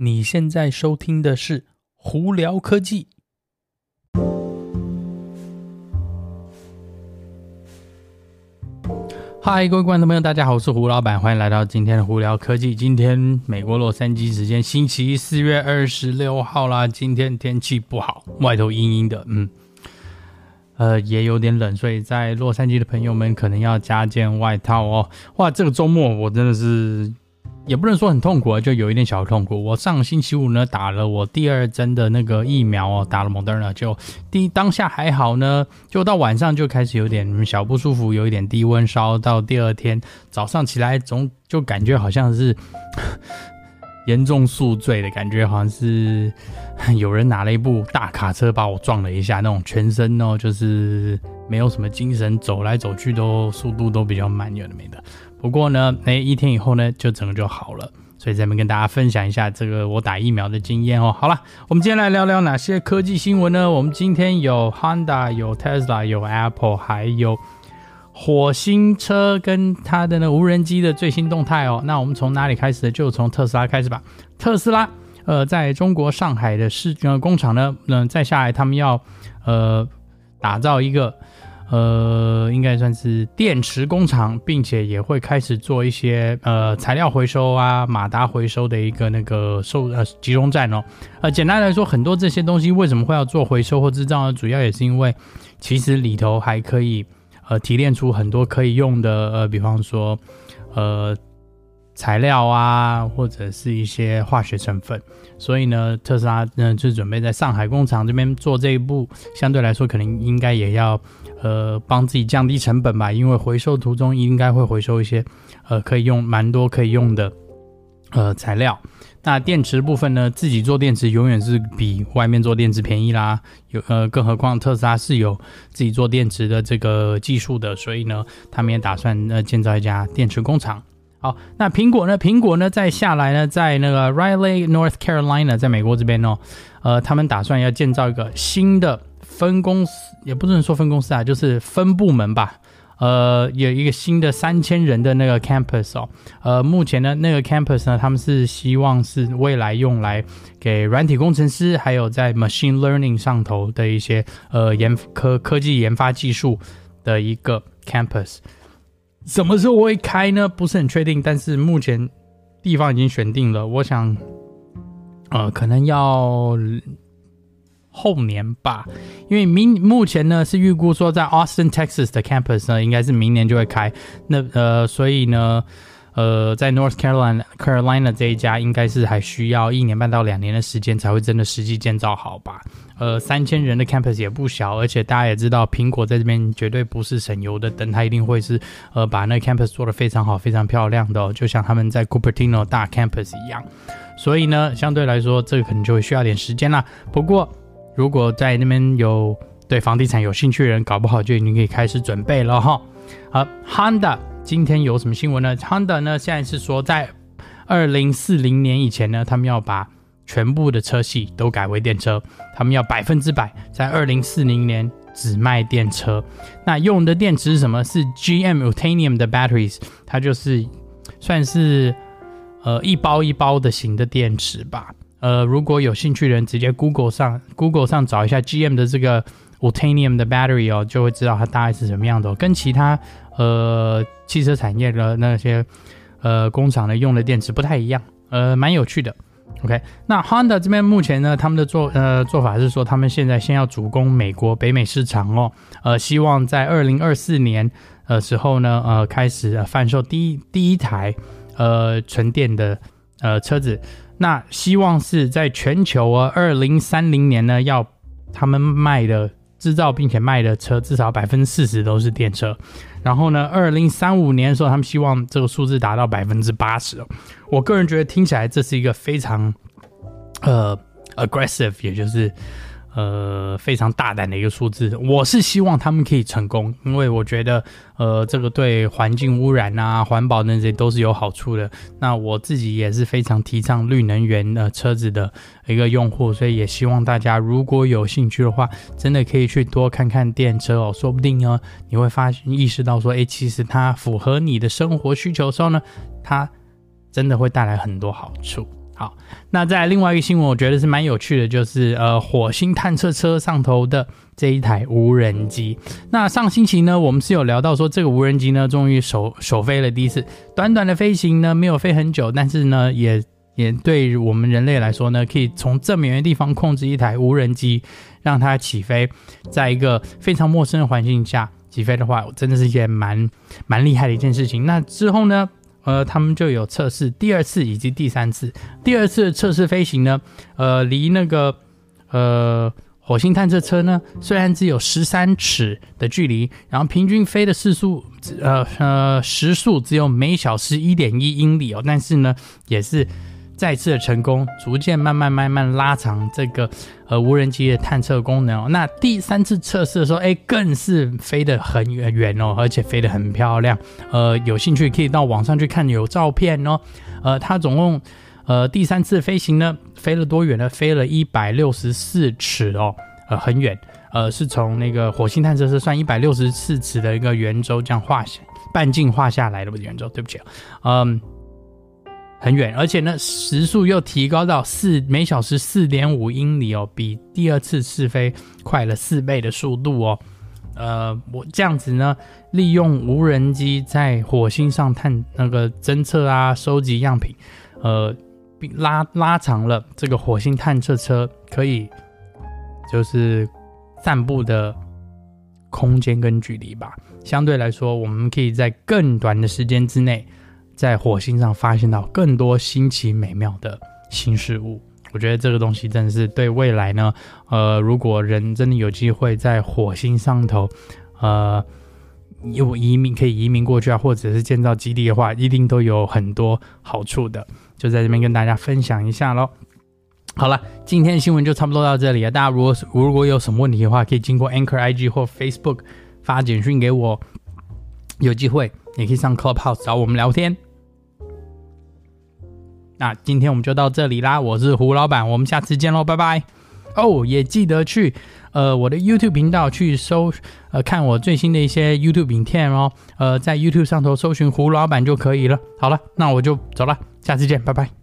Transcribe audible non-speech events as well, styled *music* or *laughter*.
你现在收听的是《胡聊科技》。嗨，各位观众朋友，大家好，我是胡老板，欢迎来到今天的《胡聊科技》。今天美国洛杉矶时间星期一，四月二十六号啦。今天天气不好，外头阴阴的，嗯，呃，也有点冷，所以在洛杉矶的朋友们可能要加件外套哦。哇，这个周末我真的是。也不能说很痛苦啊，就有一点小痛苦。我上星期五呢打了我第二针的那个疫苗哦，打了 Moderna，就第一当下还好呢，就到晚上就开始有点小不舒服，有一点低温烧，到第二天早上起来总就感觉好像是 *laughs* 严重宿醉的感觉，好像是有人拿了一部大卡车把我撞了一下，那种全身哦就是没有什么精神，走来走去都速度都比较慢，有的没的。不过呢，那，一天以后呢，就整个就好了。所以咱们跟大家分享一下这个我打疫苗的经验哦。好了，我们今天来聊聊哪些科技新闻呢？我们今天有 Honda，有 Tesla，有 Apple，还有火星车跟它的那无人机的最新动态哦。那我们从哪里开始呢？就从特斯拉开始吧。特斯拉，呃，在中国上海的市呃工厂呢，嗯、呃，再下来他们要呃打造一个。呃，应该算是电池工厂，并且也会开始做一些呃材料回收啊、马达回收的一个那个收呃集中站哦。呃，简单来说，很多这些东西为什么会要做回收或制造呢？主要也是因为其实里头还可以呃提炼出很多可以用的呃，比方说呃。材料啊，或者是一些化学成分，所以呢，特斯拉呢就准备在上海工厂这边做这一步，相对来说可能应该也要呃帮自己降低成本吧，因为回收途中应该会回收一些呃可以用蛮多可以用的呃材料。那电池部分呢，自己做电池永远是比外面做电池便宜啦，有呃更何况特斯拉是有自己做电池的这个技术的，所以呢，他们也打算呃建造一家电池工厂。好，那苹果呢？苹果呢，再下来呢，在那个 Raleigh, North Carolina，在美国这边哦，呃，他们打算要建造一个新的分公司，也不能说分公司啊，就是分部门吧。呃，有一个新的三千人的那个 campus 哦。呃，目前呢，那个 campus 呢，他们是希望是未来用来给软体工程师，还有在 machine learning 上头的一些呃研科科技研发技术的一个 campus。什么时候会开呢？不是很确定，但是目前地方已经选定了。我想，呃，可能要后年吧，因为明目前呢是预估说在 Austin, Texas 的 campus 呢，应该是明年就会开。那呃，所以呢，呃，在 North Carolina Carolina 这一家应该是还需要一年半到两年的时间才会真的实际建造好吧。呃，三千人的 campus 也不小，而且大家也知道，苹果在这边绝对不是省油的灯，它一定会是呃把那 campus 做得非常好、非常漂亮的，就像他们在 Cupertino 大 campus 一样。所以呢，相对来说，这个可能就会需要点时间啦。不过，如果在那边有对房地产有兴趣的人，搞不好就已经可以开始准备了哈。好，Honda 今天有什么新闻呢？Honda 呢现在是说，在二零四零年以前呢，他们要把全部的车系都改为电车，他们要百分之百在二零四零年只卖电车。那用的电池是什么？是 GM Utanium 的 batteries，它就是算是呃一包一包的型的电池吧。呃，如果有兴趣的人，直接 Google 上 Google 上找一下 GM 的这个 Ultium 的 battery 哦，就会知道它大概是什么样的。跟其他呃汽车产业的那些呃工厂的用的电池不太一样，呃，蛮有趣的。OK，那 Honda 这边目前呢，他们的做呃做法是说，他们现在先要主攻美国北美市场哦，呃，希望在二零二四年呃时候呢，呃开始贩售第一第一台呃纯电的呃车子，那希望是在全球啊二零三零年呢，要他们卖的制造并且卖的车至少百分之四十都是电车。然后呢，二零三五年的时候，他们希望这个数字达到百分之八十。我个人觉得听起来这是一个非常呃 aggressive，也就是。呃，非常大胆的一个数字，我是希望他们可以成功，因为我觉得，呃，这个对环境污染啊、环保那些都是有好处的。那我自己也是非常提倡绿能源的车子的一个用户，所以也希望大家如果有兴趣的话，真的可以去多看看电车哦，说不定呢，你会发现意识到说，诶，其实它符合你的生活需求的时候呢，它真的会带来很多好处。好，那在另外一个新闻，我觉得是蛮有趣的，就是呃，火星探测车上头的这一台无人机。那上星期呢，我们是有聊到说，这个无人机呢，终于首首飞了第一次，短短的飞行呢，没有飞很久，但是呢，也也对我们人类来说呢，可以从这么远的地方控制一台无人机，让它起飞，在一个非常陌生的环境下起飞的话，真的是一件蛮蛮厉害的一件事情。那之后呢？呃，他们就有测试第二次以及第三次。第二次测试飞行呢，呃，离那个呃火星探测车呢，虽然只有十三尺的距离，然后平均飞的时速，呃呃时速只有每小时一点一英里哦，但是呢，也是。再次的成功，逐渐慢慢慢慢拉长这个呃无人机的探测功能哦。那第三次测试的时候，哎，更是飞得很远远哦，而且飞得很漂亮。呃，有兴趣可以到网上去看有照片哦。呃，它总共呃第三次飞行呢，飞了多远呢？飞了一百六十四尺哦，呃，很远。呃，是从那个火星探测车算一百六十四尺的一个圆周这样画下半径画下来的不是圆周，对不起，嗯。很远，而且呢，时速又提高到四每小时四点五英里哦，比第二次试飞快了四倍的速度哦。呃，我这样子呢，利用无人机在火星上探那个侦测啊，收集样品，呃，并拉拉长了这个火星探测车可以就是散步的空间跟距离吧。相对来说，我们可以在更短的时间之内。在火星上发现到更多新奇美妙的新事物，我觉得这个东西真的是对未来呢，呃，如果人真的有机会在火星上头，呃，有移民可以移民过去啊，或者是建造基地的话，一定都有很多好处的。就在这边跟大家分享一下喽。好了，今天的新闻就差不多到这里了。大家如果如果有什么问题的话，可以经过 Anchor IG 或 Facebook 发简讯给我，有机会也可以上 Clubhouse 找我们聊天。那今天我们就到这里啦，我是胡老板，我们下次见喽，拜拜。哦、也记得去呃我的 YouTube 频道去搜呃看我最新的一些 YouTube 影片哦，呃在 YouTube 上头搜寻胡老板就可以了。好了，那我就走了，下次见，拜拜。